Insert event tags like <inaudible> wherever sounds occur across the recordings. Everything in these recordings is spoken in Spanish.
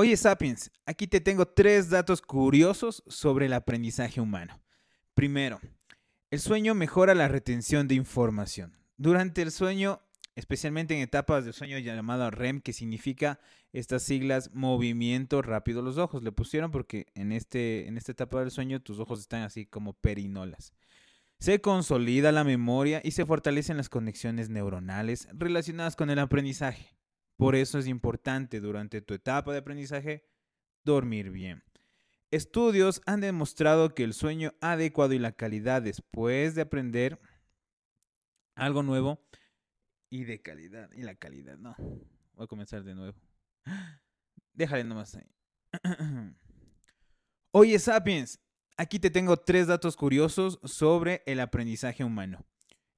Oye, Sapiens, aquí te tengo tres datos curiosos sobre el aprendizaje humano. Primero, el sueño mejora la retención de información. Durante el sueño, especialmente en etapas de sueño llamado REM, que significa estas siglas movimiento rápido los ojos, le pusieron porque en, este, en esta etapa del sueño tus ojos están así como perinolas. Se consolida la memoria y se fortalecen las conexiones neuronales relacionadas con el aprendizaje. Por eso es importante durante tu etapa de aprendizaje dormir bien. Estudios han demostrado que el sueño adecuado y la calidad después de aprender algo nuevo y de calidad, y la calidad, no. Voy a comenzar de nuevo. Déjale nomás ahí. <clears throat> Oye, Sapiens, aquí te tengo tres datos curiosos sobre el aprendizaje humano.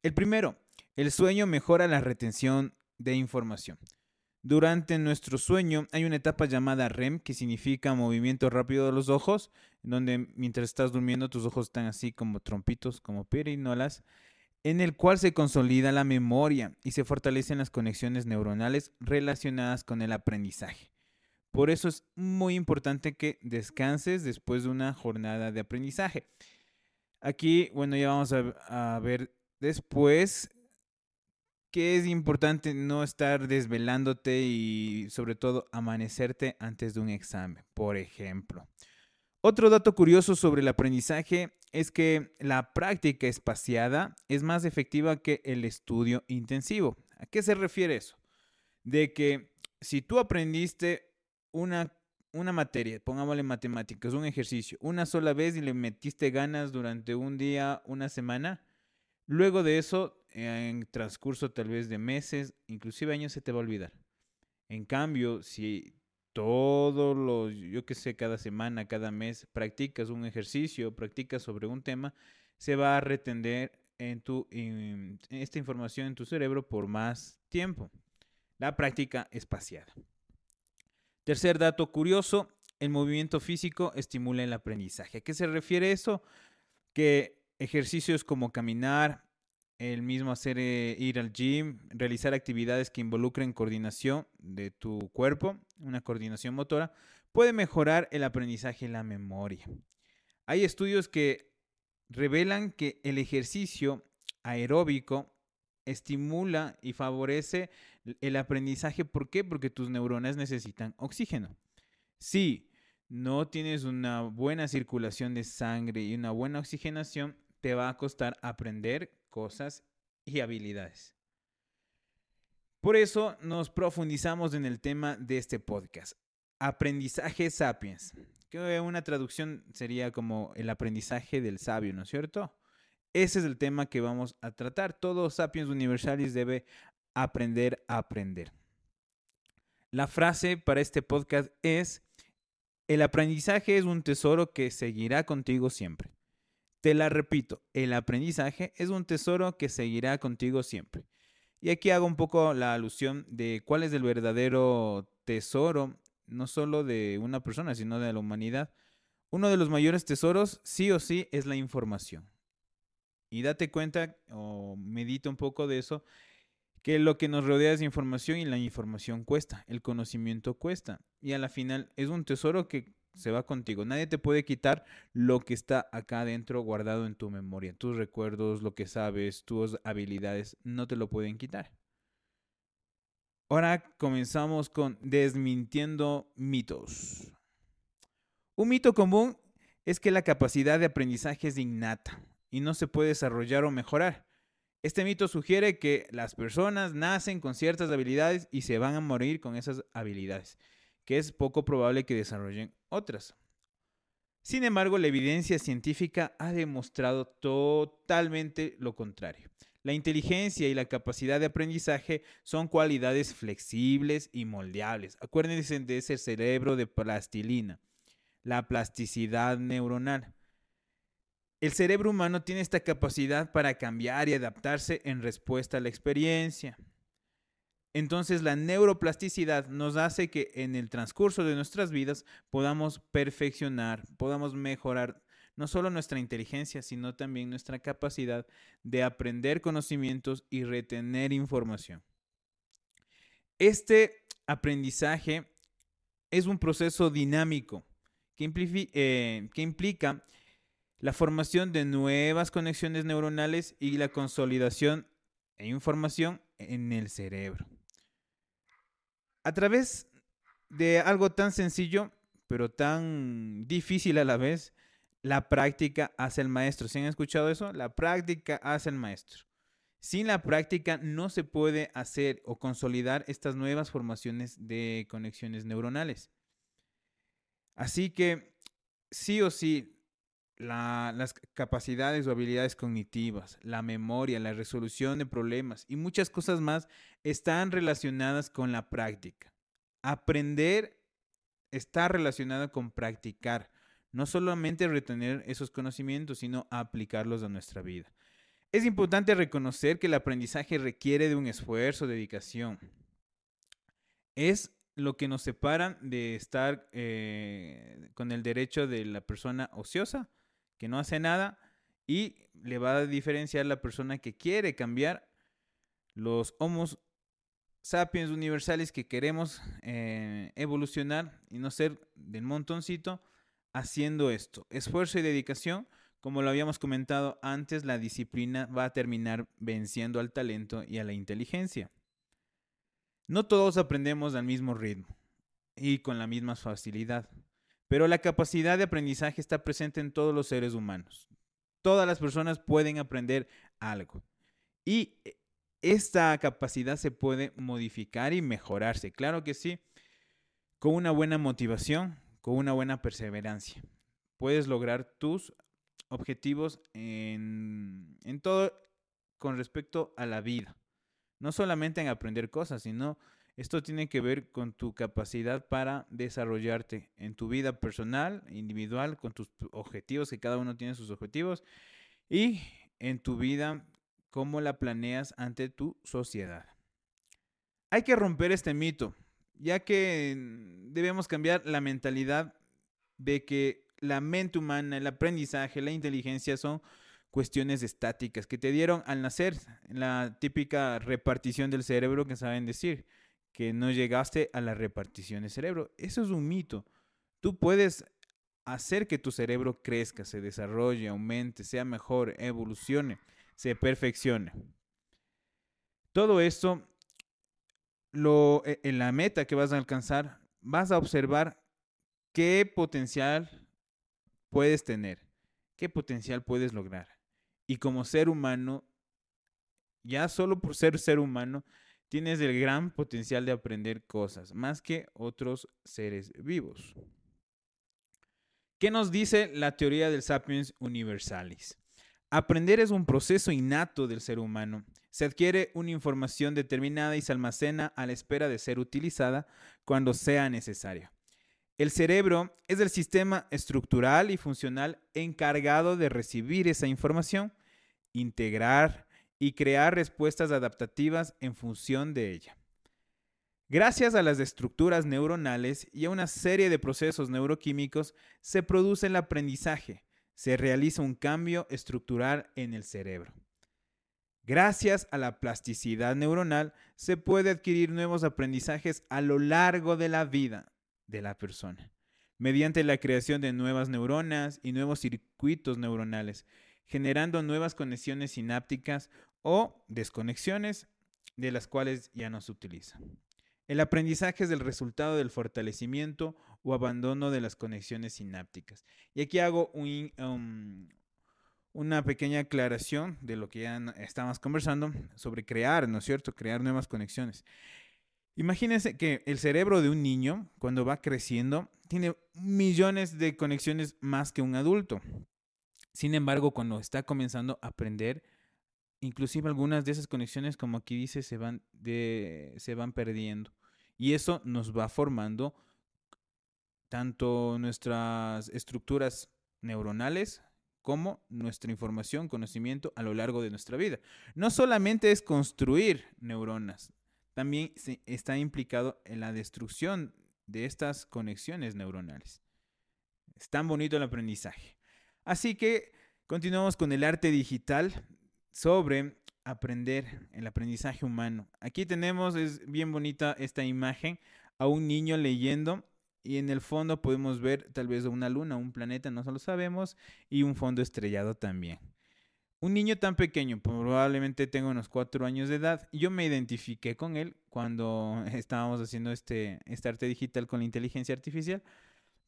El primero, el sueño mejora la retención de información. Durante nuestro sueño hay una etapa llamada REM, que significa movimiento rápido de los ojos, donde mientras estás durmiendo tus ojos están así como trompitos, como pirinolas, en el cual se consolida la memoria y se fortalecen las conexiones neuronales relacionadas con el aprendizaje. Por eso es muy importante que descanses después de una jornada de aprendizaje. Aquí, bueno, ya vamos a, a ver después que es importante no estar desvelándote y sobre todo amanecerte antes de un examen, por ejemplo. Otro dato curioso sobre el aprendizaje es que la práctica espaciada es más efectiva que el estudio intensivo. ¿A qué se refiere eso? De que si tú aprendiste una, una materia, pongámosle matemáticas, un ejercicio, una sola vez y le metiste ganas durante un día, una semana, luego de eso en transcurso tal vez de meses, inclusive años, se te va a olvidar. En cambio, si todos los, yo que sé, cada semana, cada mes, practicas un ejercicio, practicas sobre un tema, se va a retender en tu, esta información en tu cerebro por más tiempo. La práctica espaciada. Tercer dato curioso, el movimiento físico estimula el aprendizaje. ¿A qué se refiere eso? Que ejercicios como caminar, el mismo hacer eh, ir al gym, realizar actividades que involucren coordinación de tu cuerpo, una coordinación motora, puede mejorar el aprendizaje y la memoria. Hay estudios que revelan que el ejercicio aeróbico estimula y favorece el aprendizaje. ¿Por qué? Porque tus neuronas necesitan oxígeno. Si no tienes una buena circulación de sangre y una buena oxigenación, te va a costar aprender cosas y habilidades. Por eso nos profundizamos en el tema de este podcast, aprendizaje sapiens, que una traducción sería como el aprendizaje del sabio, ¿no es cierto? Ese es el tema que vamos a tratar. Todo sapiens universalis debe aprender a aprender. La frase para este podcast es, el aprendizaje es un tesoro que seguirá contigo siempre. Te la repito, el aprendizaje es un tesoro que seguirá contigo siempre. Y aquí hago un poco la alusión de cuál es el verdadero tesoro, no solo de una persona, sino de la humanidad. Uno de los mayores tesoros, sí o sí, es la información. Y date cuenta, o medita un poco de eso, que lo que nos rodea es información y la información cuesta, el conocimiento cuesta. Y a la final es un tesoro que se va contigo. Nadie te puede quitar lo que está acá adentro guardado en tu memoria. Tus recuerdos, lo que sabes, tus habilidades, no te lo pueden quitar. Ahora comenzamos con desmintiendo mitos. Un mito común es que la capacidad de aprendizaje es innata y no se puede desarrollar o mejorar. Este mito sugiere que las personas nacen con ciertas habilidades y se van a morir con esas habilidades que es poco probable que desarrollen otras. Sin embargo, la evidencia científica ha demostrado totalmente lo contrario. La inteligencia y la capacidad de aprendizaje son cualidades flexibles y moldeables. Acuérdense de ese cerebro de plastilina, la plasticidad neuronal. El cerebro humano tiene esta capacidad para cambiar y adaptarse en respuesta a la experiencia. Entonces la neuroplasticidad nos hace que en el transcurso de nuestras vidas podamos perfeccionar, podamos mejorar no solo nuestra inteligencia, sino también nuestra capacidad de aprender conocimientos y retener información. Este aprendizaje es un proceso dinámico que, eh, implica la formación de nuevas conexiones neuronales y la consolidación e información en el cerebro. A través de algo tan sencillo, pero tan difícil a la vez, la práctica hace el maestro. ¿Se han escuchado eso? La práctica hace el maestro. Sin la práctica no se puede hacer o consolidar estas nuevas formaciones de conexiones neuronales. Así que sí o sí, las capacidades o habilidades cognitivas, la memoria, la resolución de problemas y muchas cosas más están relacionadas con la práctica. Aprender está relacionado con practicar, no solamente retener esos conocimientos, sino aplicarlos a nuestra vida. Es importante reconocer que el aprendizaje requiere de un esfuerzo, dedicación. Es lo que nos separa de estar eh, con el derecho de la persona ociosa, que no hace nada, y le va a diferenciar la persona que quiere cambiar los homos sapiens universales que queremos eh, evolucionar y no ser del montoncito haciendo esto. Esfuerzo y dedicación, como lo habíamos comentado antes, la disciplina va a terminar venciendo al talento y a la inteligencia. No todos aprendemos al mismo ritmo y con la misma facilidad, pero la capacidad de aprendizaje está presente en todos los seres humanos. Todas las personas pueden aprender algo. Y esta capacidad se puede modificar y mejorarse, claro que sí, con una buena motivación, con una buena perseverancia. Puedes lograr tus objetivos en, en todo con respecto a la vida. No solamente en aprender cosas, sino esto tiene que ver con tu capacidad para desarrollarte en tu vida personal, individual, con tus objetivos, que cada uno tiene sus objetivos, y en tu vida cómo la planeas ante tu sociedad. Hay que romper este mito, ya que debemos cambiar la mentalidad de que la mente humana, el aprendizaje, la inteligencia son cuestiones estáticas que te dieron al nacer, la típica repartición del cerebro que saben decir, que no llegaste a la repartición del cerebro. Eso es un mito. Tú puedes hacer que tu cerebro crezca, se desarrolle, aumente, sea mejor, evolucione se perfeccione. Todo esto, lo, e, en la meta que vas a alcanzar, vas a observar qué potencial puedes tener, qué potencial puedes lograr. Y como ser humano, ya solo por ser ser humano, tienes el gran potencial de aprender cosas, más que otros seres vivos. ¿Qué nos dice la teoría del sapiens universalis? Aprender es un proceso innato del ser humano. Se adquiere una información determinada y se almacena a la espera de ser utilizada cuando sea necesaria. El cerebro es el sistema estructural y funcional encargado de recibir esa información, integrar y crear respuestas adaptativas en función de ella. Gracias a las estructuras neuronales y a una serie de procesos neuroquímicos se produce el aprendizaje, se realiza un cambio estructural en el cerebro. Gracias a la plasticidad neuronal se puede adquirir nuevos aprendizajes a lo largo de la vida de la persona, mediante la creación de nuevas neuronas y nuevos circuitos neuronales, generando nuevas conexiones sinápticas o desconexiones de las cuales ya no se utiliza. El aprendizaje es el resultado del fortalecimiento o abandono de las conexiones sinápticas. Y aquí hago um, una pequeña aclaración de lo que ya estábamos conversando sobre crear, ¿no es cierto? Crear nuevas conexiones. Imagínense que el cerebro de un niño, cuando va creciendo, tiene millones de conexiones más que un adulto. Sin embargo, cuando está comenzando a aprender, inclusive algunas de esas conexiones, como aquí dice, se van, se van perdiendo. Y eso nos va formando tanto nuestras estructuras neuronales como nuestra información, conocimiento a lo largo de nuestra vida. No solamente es construir neuronas, también está implicado en la destrucción de estas conexiones neuronales. Es tan bonito el aprendizaje. Así que continuamos con el arte digital sobre aprender el aprendizaje humano. Aquí tenemos, es bien bonita esta imagen, a un niño leyendo y en el fondo podemos ver tal vez una luna, un planeta, no lo sabemos, y un fondo estrellado también. Un niño tan pequeño, probablemente tenga unos cuatro años de edad, yo me identifiqué con él cuando <laughs> estábamos haciendo este, este arte digital con la inteligencia artificial,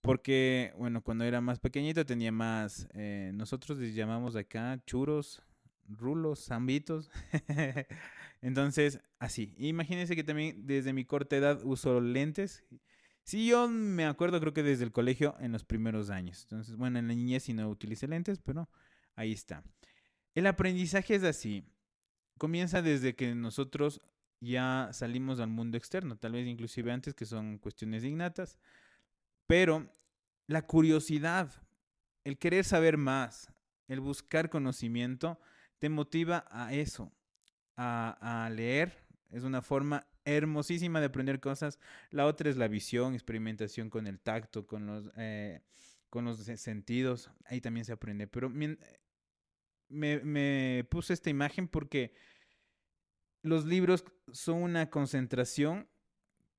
porque, bueno, cuando era más pequeñito tenía más, eh, nosotros les llamamos acá churos, rulos, zambitos. <laughs> Entonces, así. Imagínense que también desde mi corta edad uso lentes. Sí, yo me acuerdo, creo que desde el colegio en los primeros años. Entonces, bueno, en la niñez sí no utilicé lentes, pero ahí está. El aprendizaje es así. Comienza desde que nosotros ya salimos al mundo externo, tal vez inclusive antes, que son cuestiones innatas. Pero la curiosidad, el querer saber más, el buscar conocimiento, te motiva a eso, a, leer. Es una forma hermosísima de aprender cosas. La otra es la visión, experimentación con el tacto, con los, eh, con los sentidos. Ahí también se aprende. Pero me, puse esta imagen porque los libros son una concentración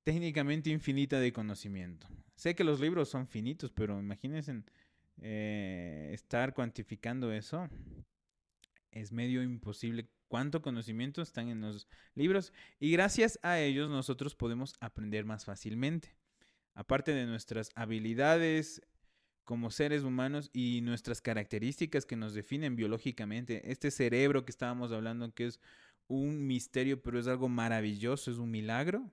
técnicamente infinita de conocimiento. Sé que los libros son finitos, pero imagínense eh, estar cuantificando eso es medio imposible cuánto conocimiento están en los libros y gracias a ellos nosotros podemos aprender más fácilmente. Aparte de nuestras habilidades como seres humanos y nuestras características que nos definen biológicamente, este cerebro que estábamos hablando que es un misterio, pero es algo maravilloso, es un milagro,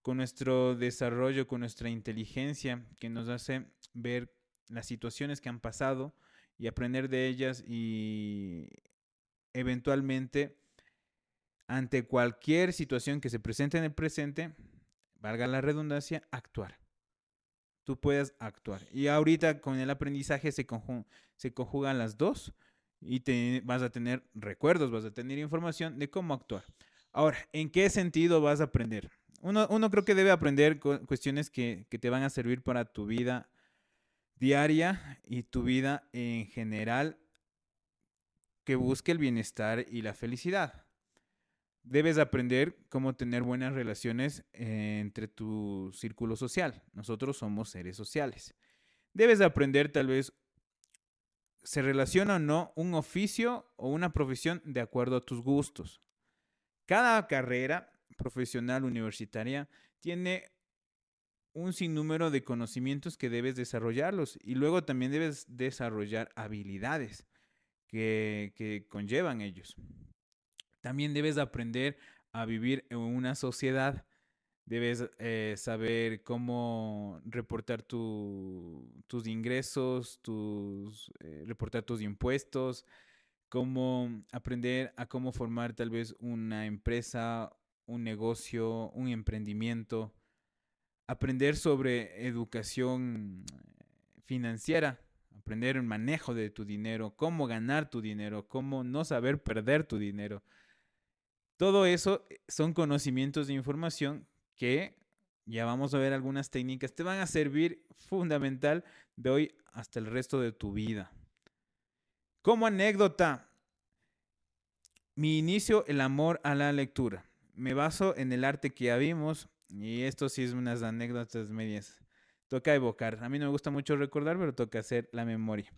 con nuestro desarrollo, con nuestra inteligencia que nos hace ver las situaciones que han pasado y aprender de ellas y eventualmente ante cualquier situación que se presente en el presente, valga la redundancia, actuar. Tú puedes actuar. Y ahorita con el aprendizaje se, se conjugan las dos y te vas a tener recuerdos, vas a tener información de cómo actuar. Ahora, ¿en qué sentido vas a aprender? Uno, uno creo que debe aprender cuestiones que, que te van a servir para tu vida diaria y tu vida en general que busque el bienestar y la felicidad. Debes aprender cómo tener buenas relaciones eh, entre tu círculo social. Nosotros somos seres sociales. Debes aprender tal vez se relaciona o no un oficio o una profesión de acuerdo a tus gustos. Cada carrera profesional universitaria tiene un sinnúmero de conocimientos que debes desarrollarlos y luego también debes desarrollar habilidades que, conllevan ellos. También debes aprender a vivir en una sociedad. Debes eh, saber cómo reportar tus ingresos, tus, eh, reportar tus impuestos, cómo aprender a cómo formar tal vez una empresa, un negocio, un emprendimiento. Aprender sobre educación financiera, aprender el manejo de tu dinero, cómo ganar tu dinero, cómo no saber perder tu dinero. Todo eso eh, son conocimientos de información que ya vamos a ver algunas técnicas, te van a servir fundamental de hoy hasta el resto de tu vida. Como anécdota, mi inicio, el amor a la lectura. Me baso en el arte que ya vimos y esto sí es unas anécdotas medias toca evocar. A mí no me gusta mucho recordar, pero toca hacer la memoria.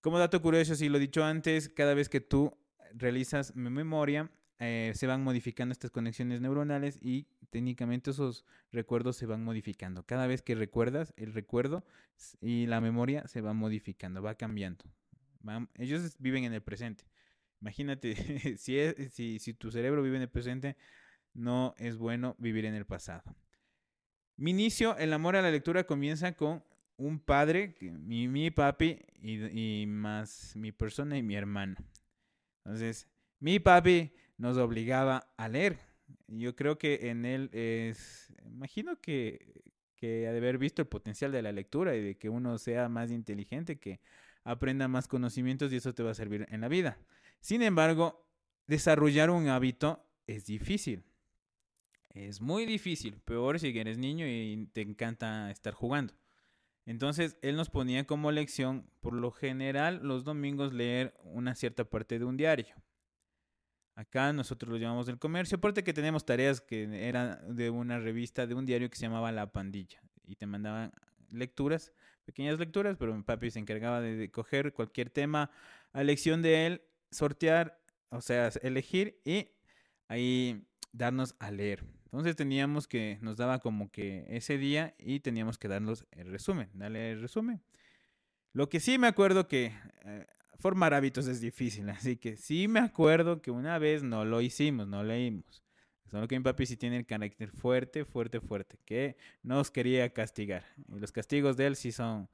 Como dato curioso, si lo he dicho antes, cada vez que tú realizas memoria, eh, se van modificando estas conexiones neuronales y técnicamente esos recuerdos se van modificando. Cada vez que recuerdas, el recuerdo y la memoria se va modificando, va cambiando. ellos viven en el presente. Imagínate, <laughs> si, si tu cerebro vive en el presente, no es bueno vivir en el pasado. Mi inicio, el amor a la lectura comienza con un padre, mi, mi papi, y, más mi persona y mi hermano. Entonces, mi papi nos obligaba a leer. Yo creo que en él es, imagino que, que ha de haber visto el potencial de la lectura y de que uno sea más inteligente, que aprenda más conocimientos y eso te va a servir en la vida. Sin embargo, desarrollar un hábito es difícil. Es muy difícil, peor si eres niño y te encanta estar jugando. Entonces, él nos ponía como lección, por lo general, los domingos leer una cierta parte de un diario. Acá nosotros lo llamamos del comercio, aparte que tenemos tareas que eran de una revista, de un diario que se llamaba La Pandilla. Y te mandaban lecturas, pequeñas lecturas, pero mi papi se encargaba de, coger cualquier tema a lección de él, sortear, o sea, elegir y ahí darnos a leer. Entonces teníamos que, nos daba como que ese día y teníamos que darnos el resumen, darle el resumen. Lo que sí me acuerdo que eh, formar hábitos es difícil, así que sí me acuerdo que una vez no lo hicimos, no leímos. Solo que mi papi sí tiene el carácter fuerte, fuerte, fuerte, que nos quería castigar. Y los castigos de él sí son,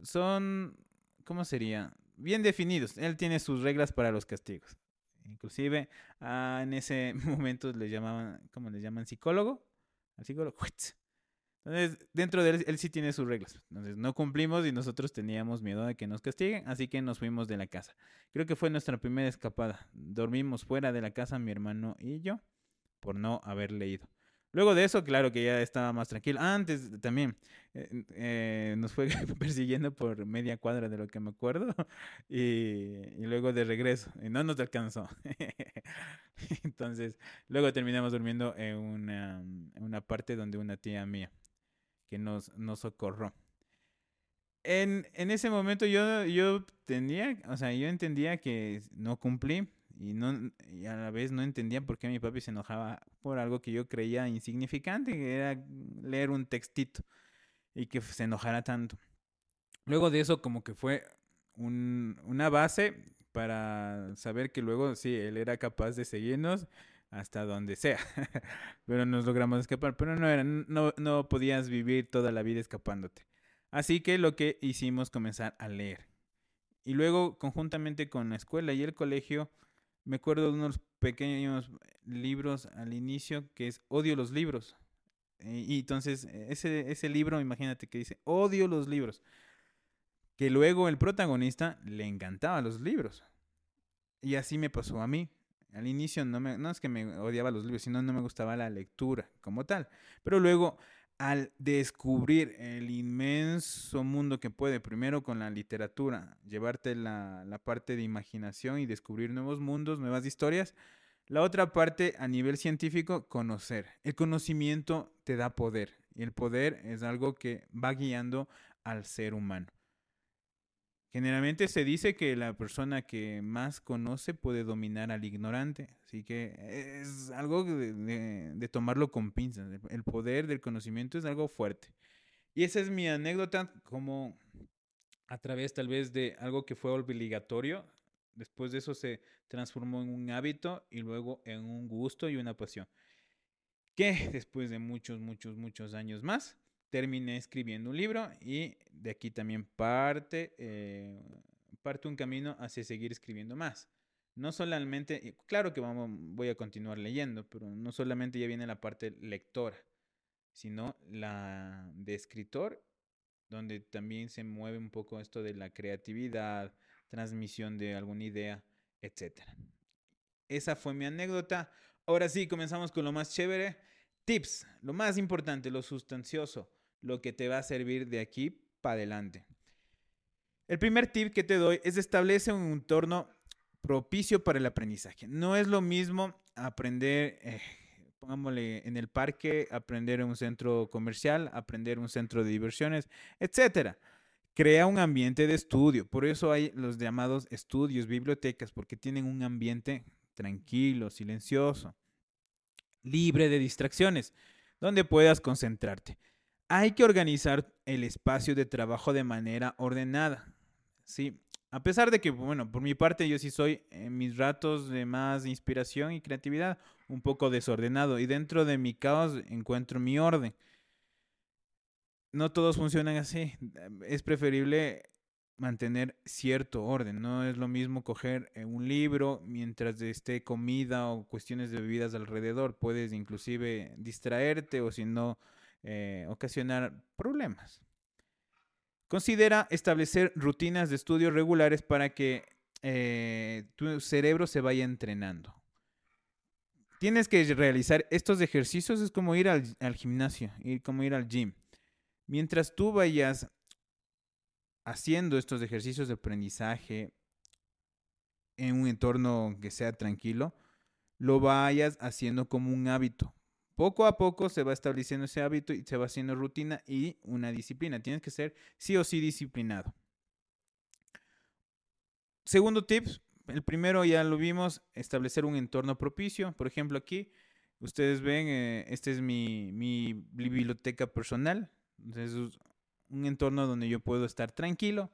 son, ¿cómo sería? Bien definidos. Él tiene sus reglas para los castigos. Inclusive ah, en ese <laughs> momento le llamaban, ¿cómo le llaman? Psicólogo. Al psicólogo. <laughs> Entonces, dentro de él, él sí tiene sus reglas. Entonces, no cumplimos y nosotros teníamos miedo de que nos castiguen, así que nos fuimos de la casa. Creo que fue nuestra primera escapada. Dormimos fuera de la casa mi hermano y yo por no haber leído. Luego de eso, claro que ya estaba más tranquilo. Antes también eh, eh, nos fue <laughs> persiguiendo por media cuadra de lo que me acuerdo <laughs> y, luego de regreso y no nos alcanzó. <laughs> Entonces, luego terminamos durmiendo en una, parte donde una tía mía que nos, nos socorró. En, en ese momento yo, yo tenía, o sea, yo entendía que no cumplí, y, no, y a la vez no entendía por qué mi papi se enojaba por algo que yo creía insignificante, que era leer un textito y que se enojara tanto. Luego de eso como que fue un, una base para saber que luego sí, él era capaz de seguirnos hasta donde sea. <laughs> pero nos logramos escapar, pero no, era, no, no podías vivir toda la vida escapándote. Así que lo que hicimos comenzar a leer. Y luego, conjuntamente con la escuela y el colegio, me acuerdo de unos pequeños libros al inicio que es Odio los libros. Eh, y entonces ese, ese libro, imagínate que dice Odio los libros. Que luego el protagonista le encantaba los libros. Y así me pasó a mí. Al inicio no, me, no es que me odiaba los libros, sino no me gustaba la lectura como tal. Pero luego al descubrir el inmenso mundo que puede, primero con la literatura, llevarte la, la, parte de imaginación y descubrir nuevos mundos, nuevas historias. La otra parte, a nivel científico, conocer. El conocimiento te da poder y el poder es algo que va guiando al ser humano. Generalmente se dice que la persona que más conoce puede dominar al ignorante, así que es algo de, tomarlo con pinzas. El poder del conocimiento es algo fuerte. Y esa es mi anécdota como a través tal vez de algo que fue obligatorio, después de eso se transformó en un hábito y luego en un gusto y una pasión. Que después de muchos, muchos, muchos años más, terminé escribiendo un libro y de aquí también parte, eh, parte un camino hacia seguir escribiendo más. No solamente, claro que vamos, voy a continuar leyendo, pero no solamente ya viene la parte lectora, sino la de escritor, donde también se mueve un poco esto de la creatividad, transmisión de alguna idea, etc. Esa fue mi anécdota. Ahora sí, comenzamos con lo más chévere. Tips, lo más importante, lo sustancioso lo que te va a servir de aquí para adelante. El primer tip que te doy es establecer un entorno propicio para el aprendizaje. No es lo mismo aprender, eh, pongámosle en el parque, aprender en un centro comercial, aprender en un centro de diversiones, etc. Crea un ambiente de estudio. Por eso hay los llamados estudios, bibliotecas, porque tienen un ambiente tranquilo, silencioso, libre de distracciones, donde puedas concentrarte. Hay que organizar el espacio de trabajo de manera ordenada. Sí, a pesar de que, bueno, por mi parte yo sí soy en mis ratos de más inspiración y creatividad un poco desordenado y dentro de mi caos encuentro mi orden. No todos funcionan así. Es preferible mantener cierto orden. No es lo mismo coger eh, un libro mientras esté comida o cuestiones de bebidas alrededor. Puedes inclusive distraerte o si no eh, ocasionar problemas. Considera establecer rutinas de estudio regulares para que eh, tu cerebro se vaya entrenando. Tienes que realizar estos ejercicios, es como ir al, al gimnasio, ir, como ir al gym. Mientras tú vayas haciendo estos ejercicios de aprendizaje en un entorno que sea tranquilo, lo vayas haciendo como un hábito poco a poco se va estableciendo ese hábito y se va haciendo rutina y una disciplina. Tienes que ser sí o sí disciplinado. Segundo tip, el primero ya lo vimos, establecer un entorno propicio. Por ejemplo, aquí ustedes ven, eh, este es mi, biblioteca personal. Es un entorno donde yo puedo estar tranquilo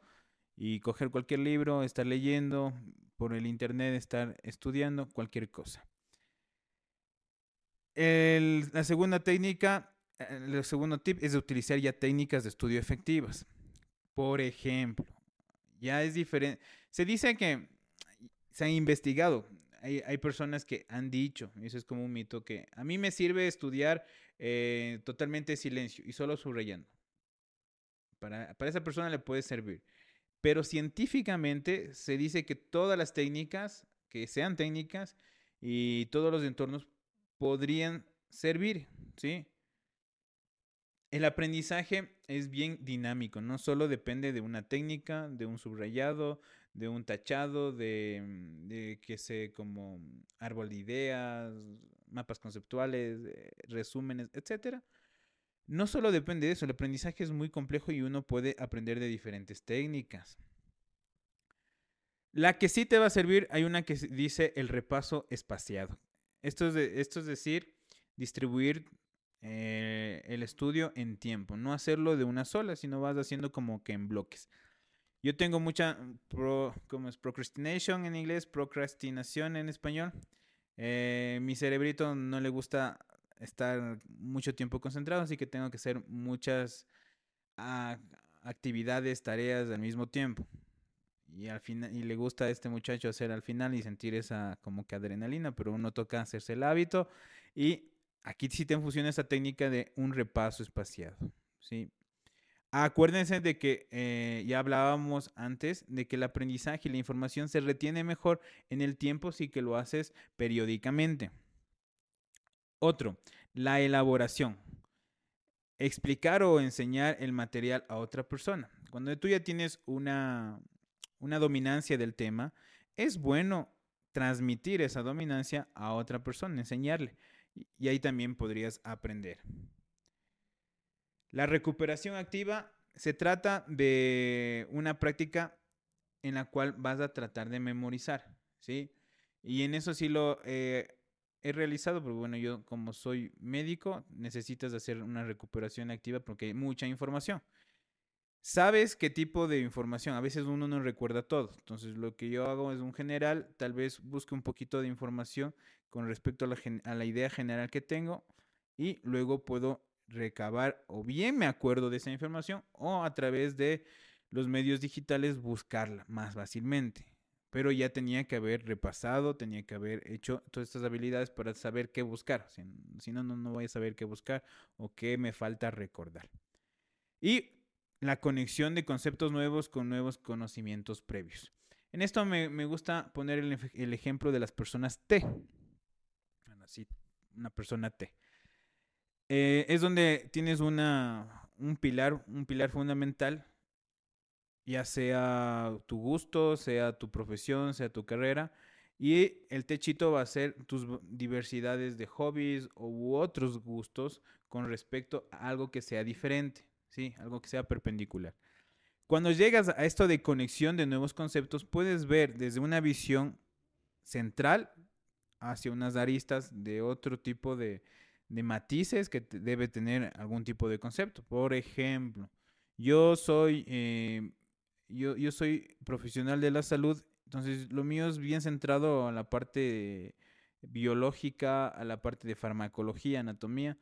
y coger cualquier libro, estar leyendo por el internet, estar estudiando cualquier cosa. La segunda técnica, el segundo tip es de utilizar ya técnicas de estudio efectivas. Por ejemplo, ya es diferente. Se dice que se ha investigado. Hay, personas que han dicho, y eso es como un mito, que a mí me sirve estudiar eh, totalmente silencio y solo subrayando. Para, para esa persona le puede servir. Pero científicamente se dice que todas las técnicas, que sean técnicas y todos los entornos podrían servir, ¿sí? El aprendizaje es bien dinámico, no solo depende de una técnica, de un subrayado, de un tachado, de, mm, que sé, como árbol de ideas, mapas conceptuales, eh, resúmenes, etc. No solo depende de eso, el aprendizaje es muy complejo y uno puede aprender de diferentes técnicas. La que sí te va a servir, hay una que dice el repaso espaciado. Esto es, decir, distribuir eh, el estudio en tiempo. No hacerlo de una sola, sino vas haciendo como que en bloques. Yo tengo mucha pro, ¿cómo es? procrastination en inglés, procrastinación en español. Eh, mi cerebrito no le gusta estar mucho tiempo concentrado, así que tengo que hacer muchas ah, actividades, tareas al mismo tiempo. Y al final, y le gusta a este muchacho hacer al final y sentir esa como que adrenalina, pero uno toca hacerse el hábito y Aquí sí te funciona esa técnica de un repaso espaciado. ¿sí? Acuérdense de que eh, ya hablábamos antes de que el aprendizaje y la información se retiene mejor en el tiempo si que lo haces periódicamente. Otro, la elaboración. Explicar o enseñar el material a otra persona. Cuando tú ya tienes una, una dominancia del tema, es bueno transmitir esa dominancia a otra persona, enseñarle y ahí también podrías aprender. La recuperación activa se trata de una práctica en la cual vas a tratar de memorizar, ¿sí? Y en eso sí lo he realizado, porque bueno, yo como soy médico, necesitas hacer una recuperación activa porque hay mucha información. Sabes qué tipo de información, a veces uno no recuerda todo, entonces lo que yo hago es un general, tal vez busque un poquito de información con respecto a la, a la idea general que tengo y luego puedo recabar o bien me acuerdo de esa información o a través de los medios digitales buscarla más fácilmente. Pero ya tenía que haber repasado, tenía que haber hecho todas estas habilidades para saber qué buscar. Si, no, no, no voy a saber qué buscar o qué me falta recordar. Y la conexión de conceptos nuevos con nuevos conocimientos previos. En esto me, gusta poner el, el ejemplo de las personas T una persona T. Eh, es donde tienes una, un pilar, un pilar fundamental, ya sea tu gusto, sea tu profesión, sea tu carrera, y el techito va a ser tus diversidades de hobbies u otros gustos con respecto a algo que sea diferente, ¿sí? Algo que sea perpendicular. Cuando llegas a esto de conexión de nuevos conceptos, puedes ver desde una visión central hacia unas aristas de otro tipo de, matices que debe tener algún tipo de concepto. Por ejemplo, yo soy, eh, yo, yo, soy profesional de la salud, entonces lo mío es bien centrado a la parte biológica, a la parte de farmacología, anatomía,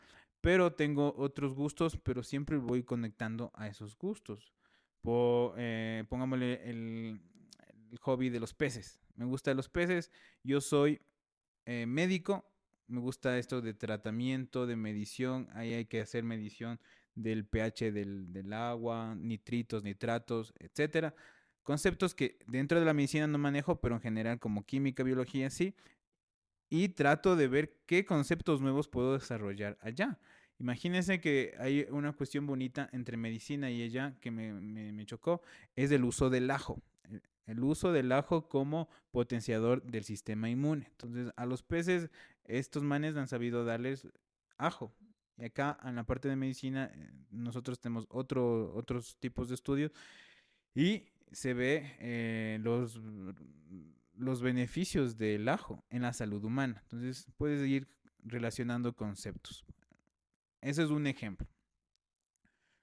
pero tengo otros gustos, pero siempre voy conectando a esos gustos. Eh, pongámosle el, hobby de los peces. Me gustan los peces, yo soy eh, médico, me gusta esto de tratamiento, de medición, ahí hay que hacer medición del pH del, agua, nitritos, nitratos, etcétera. Conceptos que dentro de la medicina no manejo, pero en general como química, biología sí. Y trato de ver qué conceptos nuevos puedo desarrollar allá. Imagínense que hay una cuestión bonita entre medicina y ella que me, me chocó, es el uso del ajo el uso del ajo como potenciador del sistema inmune. Entonces, a los peces, estos manes han sabido darles ajo. Y acá en la parte de medicina eh, nosotros tenemos otro, otros tipos de estudios y se ve eh, los, los beneficios del ajo en la salud humana. Entonces puedes ir relacionando conceptos. Ese es un ejemplo.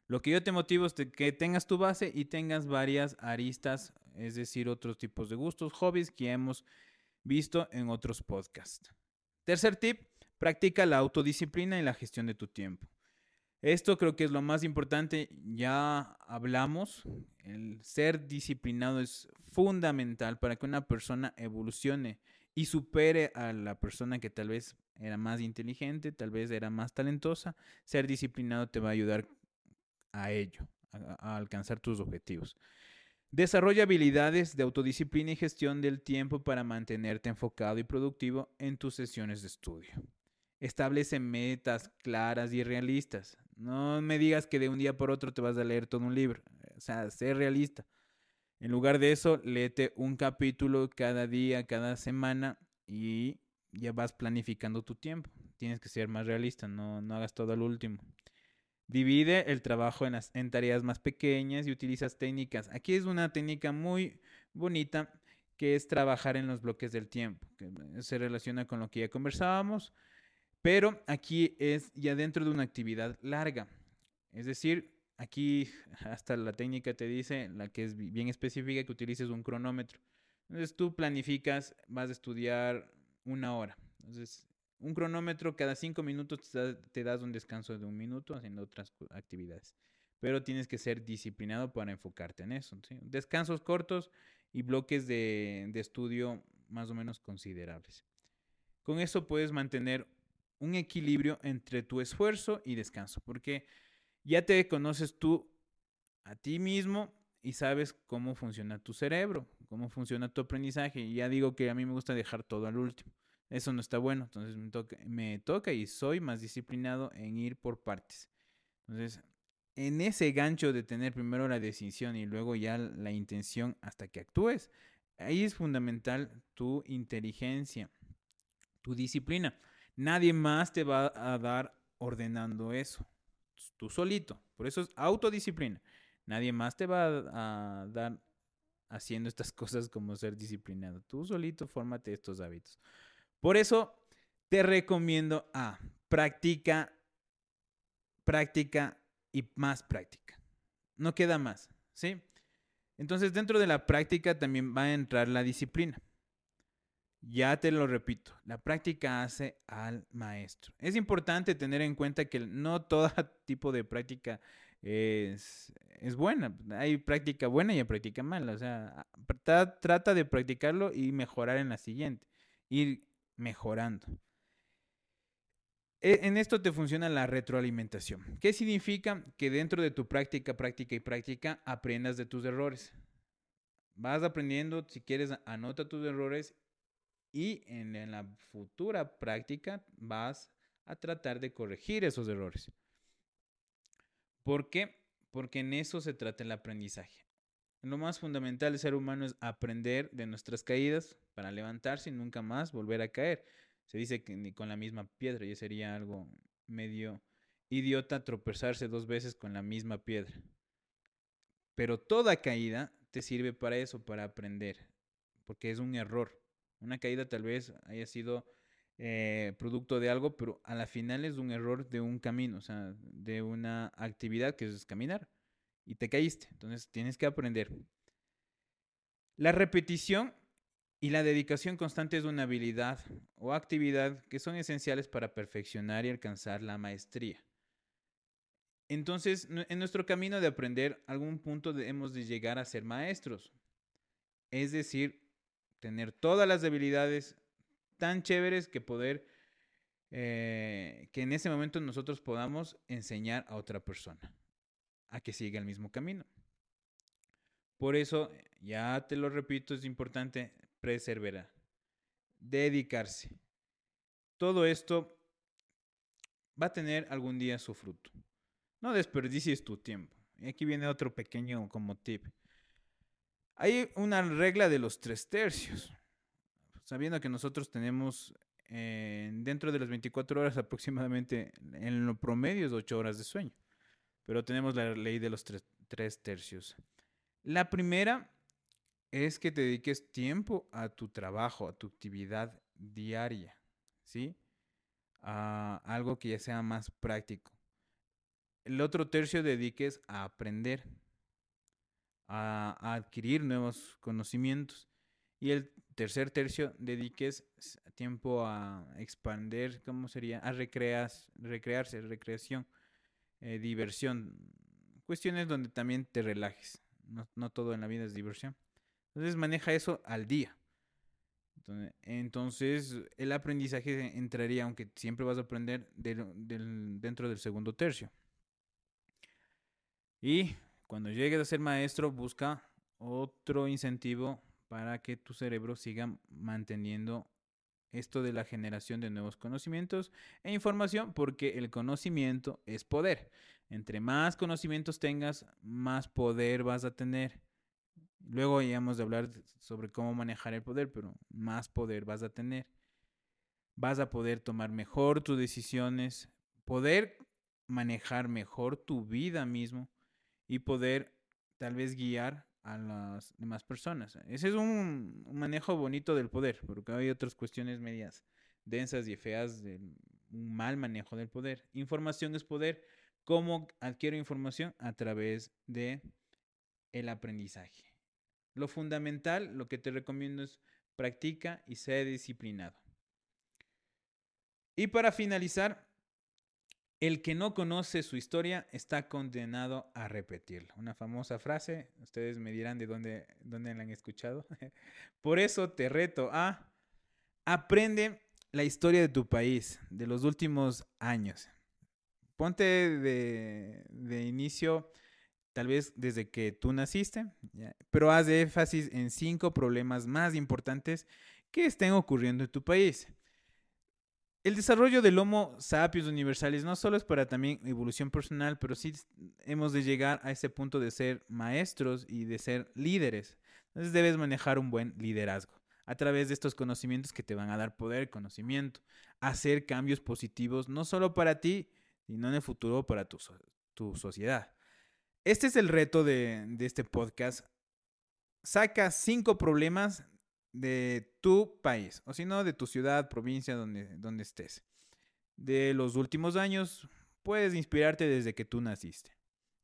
Lo que yo te motivo es que tengas tu base y tengas varias aristas, es decir, otros tipos de gustos, hobbies que hemos visto en otros podcasts. Tercer tip, practica la autodisciplina y la gestión de tu tiempo. Esto creo que es lo más importante, ya hablamos, el ser disciplinado es fundamental para que una persona evolucione y supere a la persona que tal vez era más inteligente, tal vez era más talentosa. Ser disciplinado te va a ayudar a ello, a, alcanzar tus objetivos. Desarrolla habilidades de autodisciplina y gestión del tiempo para mantenerte enfocado y productivo en tus sesiones de estudio. Establece metas claras y realistas. No me digas que de un día por otro te vas a leer todo un libro. O sea, sé realista. En lugar de eso, léete un capítulo cada día, cada semana y ya vas planificando tu tiempo. Tienes que ser más realista, no, no hagas todo al último. Divide el trabajo en, en tareas más pequeñas y utilizas técnicas. Aquí es una técnica muy bonita que es trabajar en los bloques del tiempo, que se relaciona con lo que ya conversábamos, pero aquí es ya dentro de una actividad larga. Es decir, aquí hasta la técnica te dice, la que es bien específica, que utilices un cronómetro. Entonces tú planificas, vas a estudiar una hora. Entonces un cronómetro cada cinco minutos te, das un descanso de un minuto haciendo otras actividades. Pero tienes que ser disciplinado para enfocarte en eso. Descansos cortos y bloques de, de estudio más o menos considerables. Con eso puedes mantener un equilibrio entre tu esfuerzo y descanso, porque ya te conoces tú a ti mismo y sabes cómo funciona tu cerebro, cómo funciona tu aprendizaje. Y ya digo que a mí me gusta dejar todo al último. Eso no está bueno. Entonces me toca, me toca y soy más disciplinado en ir por partes. Entonces, en ese gancho de tener primero la decisión y luego ya la intención hasta que actúes, ahí es fundamental tu inteligencia, tu disciplina. Nadie más te va a dar ordenando eso. Tú solito. Por eso es autodisciplina. Nadie más te va a, dar haciendo estas cosas como ser disciplinado. Tú solito fórmate estos hábitos. Por eso te recomiendo a práctica, práctica y más práctica. No queda más, ¿sí? Entonces dentro de la práctica también va a entrar la disciplina. Ya te lo repito, la práctica hace al maestro. Es importante tener en cuenta que no todo <laughs> tipo de práctica es, es buena. Hay práctica buena y hay práctica mala. O sea, trata de practicarlo y mejorar en la siguiente. Ir mejorando. E, en esto te funciona la retroalimentación. ¿Qué significa? Que dentro de tu práctica, práctica y práctica aprendas de tus errores. Vas aprendiendo, si quieres, anota tus errores y en la futura práctica vas a tratar de corregir esos errores. ¿Por qué? Porque en eso se trata el aprendizaje. Lo más fundamental del ser humano es aprender de nuestras caídas para levantarse y nunca más volver a caer. Se dice que ni con la misma piedra, ya sería algo medio idiota tropezarse dos veces con la misma piedra. Pero toda caída te sirve para eso, para aprender, porque es un error. Una caída tal vez haya sido eh, producto de algo, pero a la final es un error de un camino, o sea, de una actividad que es caminar y te caíste. Entonces tienes que aprender. La repetición y la dedicación constante es una habilidad o actividad que son esenciales para perfeccionar y alcanzar la maestría. Entonces, en nuestro camino de aprender, algún punto debemos de llegar a ser maestros. Es decir, tener todas las habilidades tan chéveres que poder, eh, que en ese momento nosotros podamos enseñar a otra persona a que siga el mismo camino. Por eso, ya te lo repito, es importante preservar, dedicarse. Todo esto va a tener algún día su fruto. No desperdicies tu tiempo. Y aquí viene otro pequeño como tip. Hay una regla de los tres tercios. Sabiendo que nosotros tenemos dentro de las 24 horas aproximadamente, en lo promedio es 8 horas de sueño. Pero tenemos la ley de los tres tercios. La primera es que te dediques tiempo a tu trabajo, a tu actividad diaria, ¿sí? A algo que ya sea más práctico. El otro tercio dediques a aprender, a, adquirir nuevos conocimientos. Y el tercer tercio dediques tiempo a expandir, ¿cómo sería? A recreas, recrearse, recreación, eh, diversión. Cuestiones donde también te relajes. No, no todo en la vida es diversión. Entonces maneja eso al día. Entonces, el aprendizaje entraría, aunque siempre vas a aprender dentro del segundo tercio. Y cuando llegues a ser maestro, busca otro incentivo para que tu cerebro siga manteniendo esto de la generación de nuevos conocimientos e información, porque el conocimiento es poder. Entre más conocimientos tengas, más poder vas a tener. Luego íbamos a hablar sobre cómo manejar el poder, pero más poder vas a tener. Vas a poder tomar mejor tus decisiones, poder manejar mejor tu vida mismo y poder tal vez guiar a las demás personas. Ese es un, manejo bonito del poder, porque hay otras cuestiones medias densas y feas de un mal manejo del poder. Información es poder. ¿Cómo adquiero información? A través de el aprendizaje. Lo fundamental, lo que te recomiendo es practica y sé disciplinado. Y para finalizar, el que no conoce su historia está condenado a repetirla. Una famosa frase, ustedes me dirán de dónde, dónde la han escuchado. <laughs> Por eso te reto a aprende la historia de tu país, de los últimos años. Ponte de, inicio tal vez desde que tú naciste, pero haz énfasis en cinco problemas más importantes que estén ocurriendo en tu país. El desarrollo del Homo sapiens universales no solo es para también evolución personal, pero sí hemos de llegar a ese punto de ser maestros y de ser líderes. Entonces debes manejar un buen liderazgo a través de estos conocimientos que te van a dar poder, conocimiento, hacer cambios positivos, no solo para ti, sino en el futuro para tu, tu sociedad. Este es el reto de, este podcast. Saca cinco problemas de tu país, o si no, de tu ciudad, provincia, donde, donde estés. De los últimos años, puedes inspirarte desde que tú naciste.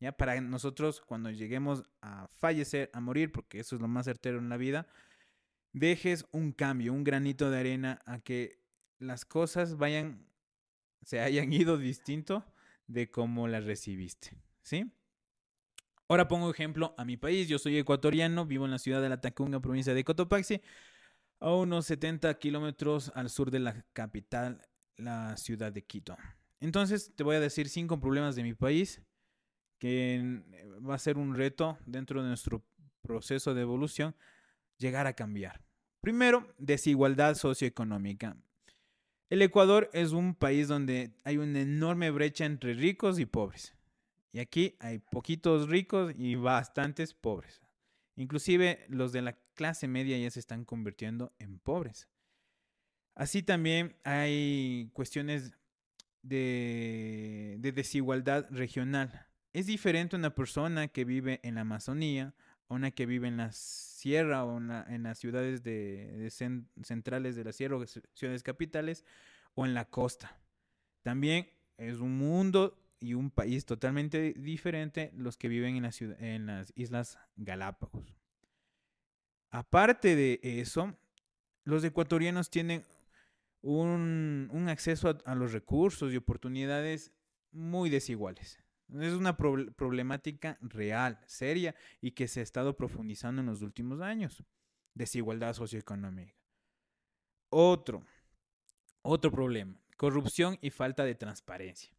¿ya? Para nosotros, cuando lleguemos a fallecer, a morir, porque eso es lo más certero en la vida, dejes un cambio, un granito de arena a que las cosas vayan, se hayan <laughs> ido distinto de cómo las recibiste. ¿Sí? Ahora pongo ejemplo a mi país. Yo soy ecuatoriano, vivo en la ciudad de La Tacunga, provincia de Cotopaxi, a unos 70 kilómetros al sur de la capital, la ciudad de Quito. Entonces te voy a decir cinco problemas de mi país que va a ser un reto dentro de nuestro proceso de evolución llegar a cambiar. Primero, desigualdad socioeconómica. El Ecuador es un país donde hay una enorme brecha entre ricos y pobres. Y aquí hay poquitos ricos y bastantes pobres. Inclusive los de la clase media ya se están convirtiendo en pobres. Así también hay cuestiones de, desigualdad regional. Es diferente una persona que vive en la Amazonía, una que vive en la sierra o en, las ciudades de, centrales de la sierra o ciudades capitales o en la costa. También es un mundo y un país totalmente diferente los que viven en, las Islas Galápagos. Aparte de eso, los ecuatorianos tienen un, acceso a, los recursos y oportunidades muy desiguales. Es una problemática real, seria y que se ha estado profundizando en los últimos años. Desigualdad socioeconómica. Otro, otro problema, corrupción y falta de transparencia.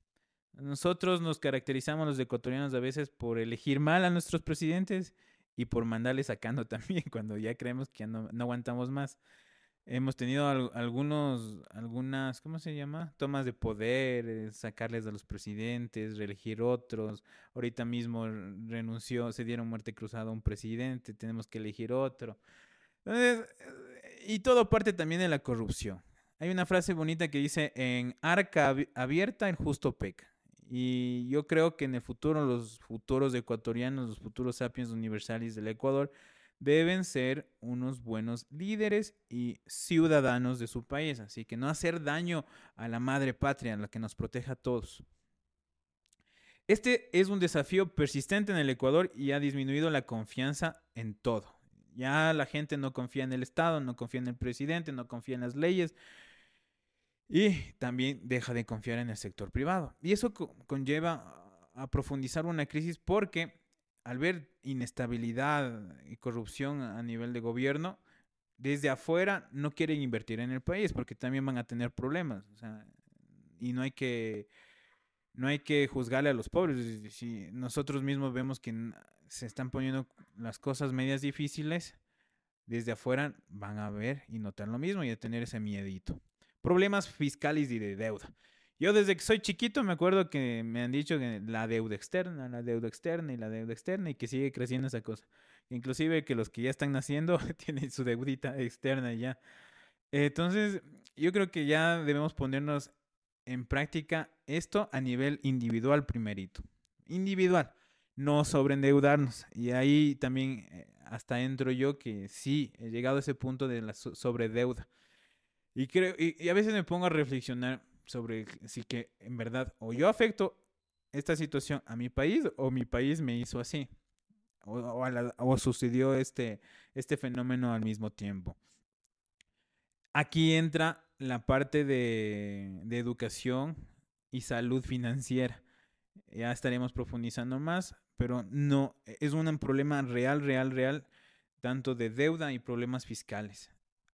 Nosotros nos caracterizamos los ecuatorianos a veces por elegir mal a nuestros presidentes y por mandarles sacando <laughs> también cuando ya creemos que ya no, aguantamos más. Hemos tenido algunos, algunas, ¿cómo se llama? Tomas de poder, eh, sacarles a los presidentes, reelegir otros. Ahorita mismo renunció, se dieron muerte cruzada a un presidente, tenemos que elegir otro. y todo parte también de la corrupción. Hay una frase bonita que dice, en arca abierta el justo peca. Y yo creo que en el futuro los futuros ecuatorianos, los futuros sapiens universales del Ecuador, deben ser unos buenos líderes y ciudadanos de su país. Así que no hacer daño a la madre patria, la que nos proteja a todos. Este es un desafío persistente en el Ecuador y ha disminuido la confianza en todo. Ya la gente no confía en el Estado, no confía en el presidente, no confía en las leyes y también deja de confiar en el sector privado. Y eso conlleva a profundizar una crisis porque al ver inestabilidad y corrupción a nivel de gobierno, desde afuera no quieren invertir en el país porque también van a tener problemas. y no hay que no hay que juzgarle a los pobres. Si nosotros mismos vemos que se están poniendo las cosas medias difíciles, desde afuera van a ver y notar lo mismo y a tener ese miedito. Problemas fiscales y de deuda. Yo desde que soy chiquito me acuerdo que me han dicho que la deuda externa, la deuda externa y la deuda externa y que sigue creciendo esa cosa. Inclusive que los que ya están naciendo <laughs> tienen su deudita externa ya. Entonces, yo creo que ya debemos ponernos en práctica esto a nivel individual primerito. Individual, no sobreendeudarnos. Y ahí también eh, hasta entro yo que sí, he llegado a ese punto de la sobredeuda. Y, creo, y a veces me pongo a reflexionar sobre si que en verdad o yo afecto esta situación a mi país o mi país me hizo así. O, sucedió este, este fenómeno al mismo tiempo. Aquí entra la parte de, de educación y salud financiera. Ya estaremos profundizando más, pero no, es un problema real, real, real, tanto de deuda y problemas fiscales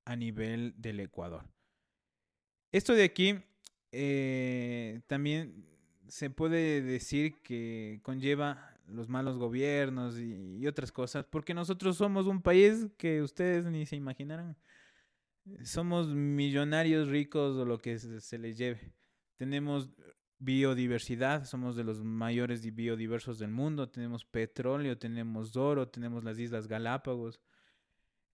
a nivel del Ecuador. Esto de aquí eh, también se puede decir que conlleva los malos gobiernos y, otras cosas, porque nosotros somos un país que ustedes ni se imaginarán. Somos millonarios ricos o lo que se, les lleve. Tenemos biodiversidad, somos de los mayores biodiversos del mundo, tenemos petróleo, tenemos oro, tenemos las Islas Galápagos,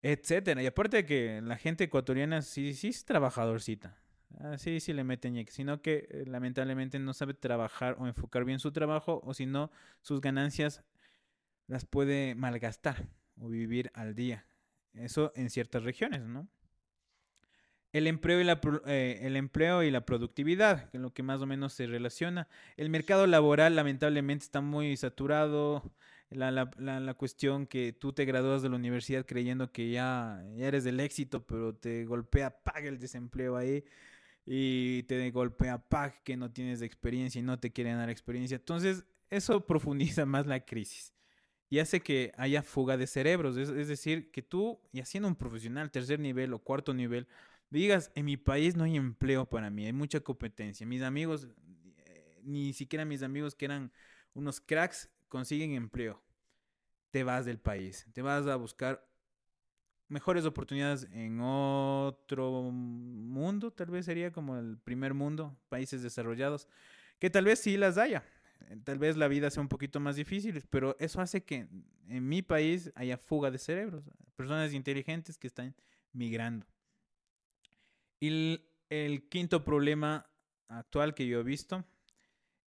etcétera. Y aparte de que la gente ecuatoriana sí, sí es trabajadorcita. Así sí le meten sino que eh, lamentablemente no sabe trabajar o enfocar bien su trabajo o si no, sus ganancias las puede malgastar o vivir al día. Eso en ciertas regiones, ¿no? El empleo, y la, eh, el empleo y la productividad, que es lo que más o menos se relaciona. El mercado laboral lamentablemente está muy saturado. La, la, la, cuestión que tú te gradúas de la universidad creyendo que ya, ya eres del éxito, pero te golpea, paga el desempleo ahí y te golpea pack que no tienes experiencia y no te quieren dar experiencia. Entonces, eso <laughs> profundiza más la crisis y hace que haya fuga de cerebros. Es, decir, que tú, ya siendo un profesional, tercer nivel o cuarto nivel, digas, en mi país no hay empleo para mí, hay mucha competencia. Mis amigos, eh, ni siquiera mis amigos que eran unos cracks, consiguen empleo. Te vas del país, te vas a buscar mejores oportunidades en otro mundo, tal vez sería como el primer mundo, países desarrollados, que tal vez sí las haya. Tal vez la vida sea un poquito más difícil, pero eso hace que en mi país haya fuga de cerebros, personas inteligentes que están migrando. Y el, quinto problema actual que yo he visto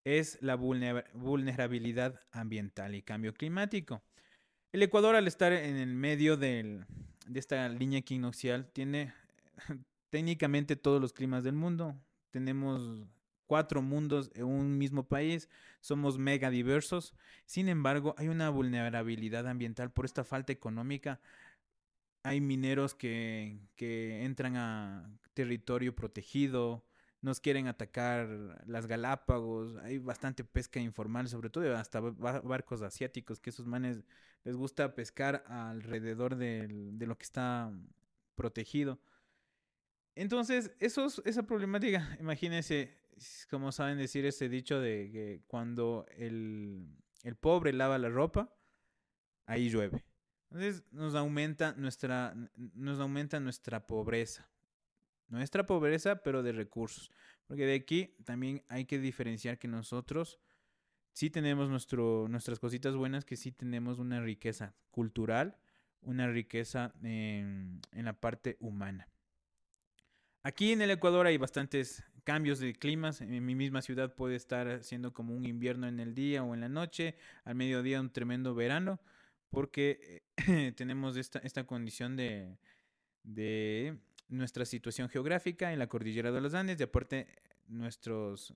es la vulnerabilidad ambiental y cambio climático. El Ecuador, al estar en el medio del, de esta línea equinoccial tiene <laughs> técnicamente todos los climas del mundo. Tenemos cuatro mundos en un mismo país, somos mega diversos. Sin embargo, hay una vulnerabilidad ambiental por esta falta económica. Hay mineros que, que entran a territorio protegido, nos quieren atacar las Galápagos, hay bastante pesca informal, sobre todo hasta barcos asiáticos, que esos manes les gusta pescar alrededor de lo que está protegido. Entonces, esos, esa problemática, <laughs> imagínense, como saben decir ese dicho de que cuando el, el pobre lava la ropa, ahí llueve. Entonces nos aumenta nuestra, nos aumenta nuestra pobreza nuestra pobreza, pero de recursos. Porque de aquí también hay que diferenciar que nosotros sí tenemos nuestro, nuestras cositas buenas, que sí tenemos una riqueza cultural, una riqueza en, en la parte humana. Aquí en el Ecuador hay bastantes cambios de climas. En mi misma ciudad puede estar siendo como un invierno en el día o en la noche, al mediodía un tremendo verano, porque <laughs> tenemos esta, esta condición de, de nuestra situación geográfica en la cordillera de los Andes, de aparte nuestros,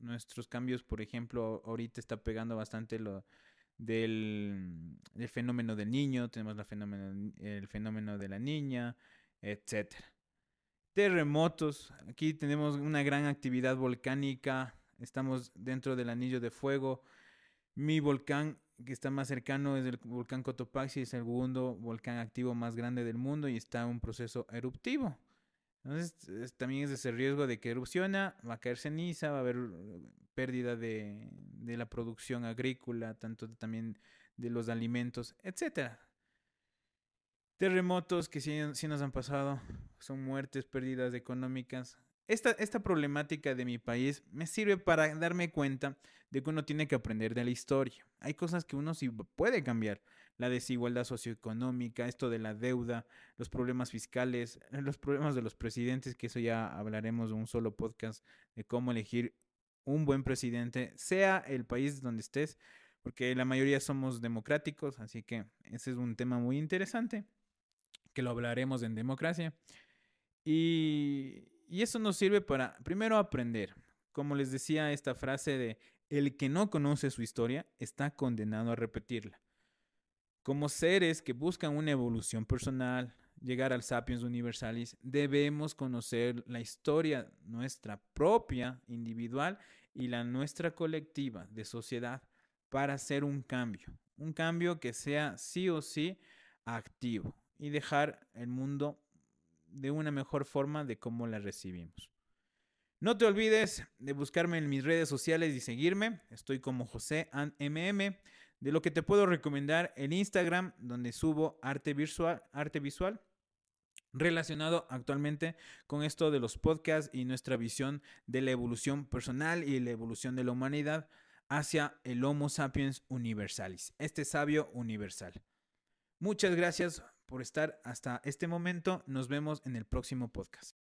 nuestros cambios, por ejemplo, ahorita está pegando bastante lo del, fenómeno del niño, tenemos la fenómeno, el fenómeno de la niña, etcétera. Terremotos, aquí tenemos una gran actividad volcánica, estamos dentro del anillo de fuego. Mi volcán que está más cercano es el volcán Cotopaxi, es el segundo volcán activo más grande del mundo y está en un proceso eruptivo. Entonces, también es ese riesgo de que erupciona, va a caer ceniza, va a haber uh, pérdida de, de la producción agrícola, tanto también de los alimentos, etcétera. Terremotos que sí, sí, nos han pasado, son muertes, pérdidas económicas. Esta, esta problemática de mi país me sirve para darme cuenta de que uno tiene que aprender de la historia. Hay cosas que uno sí puede cambiar. La desigualdad socioeconómica, esto de la deuda, los problemas fiscales, los problemas de los presidentes, que eso ya hablaremos de un solo podcast de cómo elegir un buen presidente, sea el país donde estés, porque la mayoría somos democráticos, así que ese es un tema muy interesante, que lo hablaremos en democracia. Y, y eso nos sirve para, primero, aprender. Como les decía esta frase de el que no conoce su historia está condenado a repetirla. Como seres que buscan una evolución personal, llegar al sapiens universalis, debemos conocer la historia nuestra propia, individual, y la nuestra colectiva de sociedad para hacer un cambio. Un cambio que sea sí o sí activo y dejar el mundo de una mejor forma de cómo la recibimos. No te olvides de buscarme en mis redes sociales y seguirme. Estoy como José MM. De lo que te puedo recomendar el Instagram, donde subo arte visual, arte visual relacionado actualmente con esto de los podcasts y nuestra visión de la evolución personal y la evolución de la humanidad hacia el Homo sapiens universalis, este sabio universal. Muchas gracias por estar hasta este momento. Nos vemos en el próximo podcast.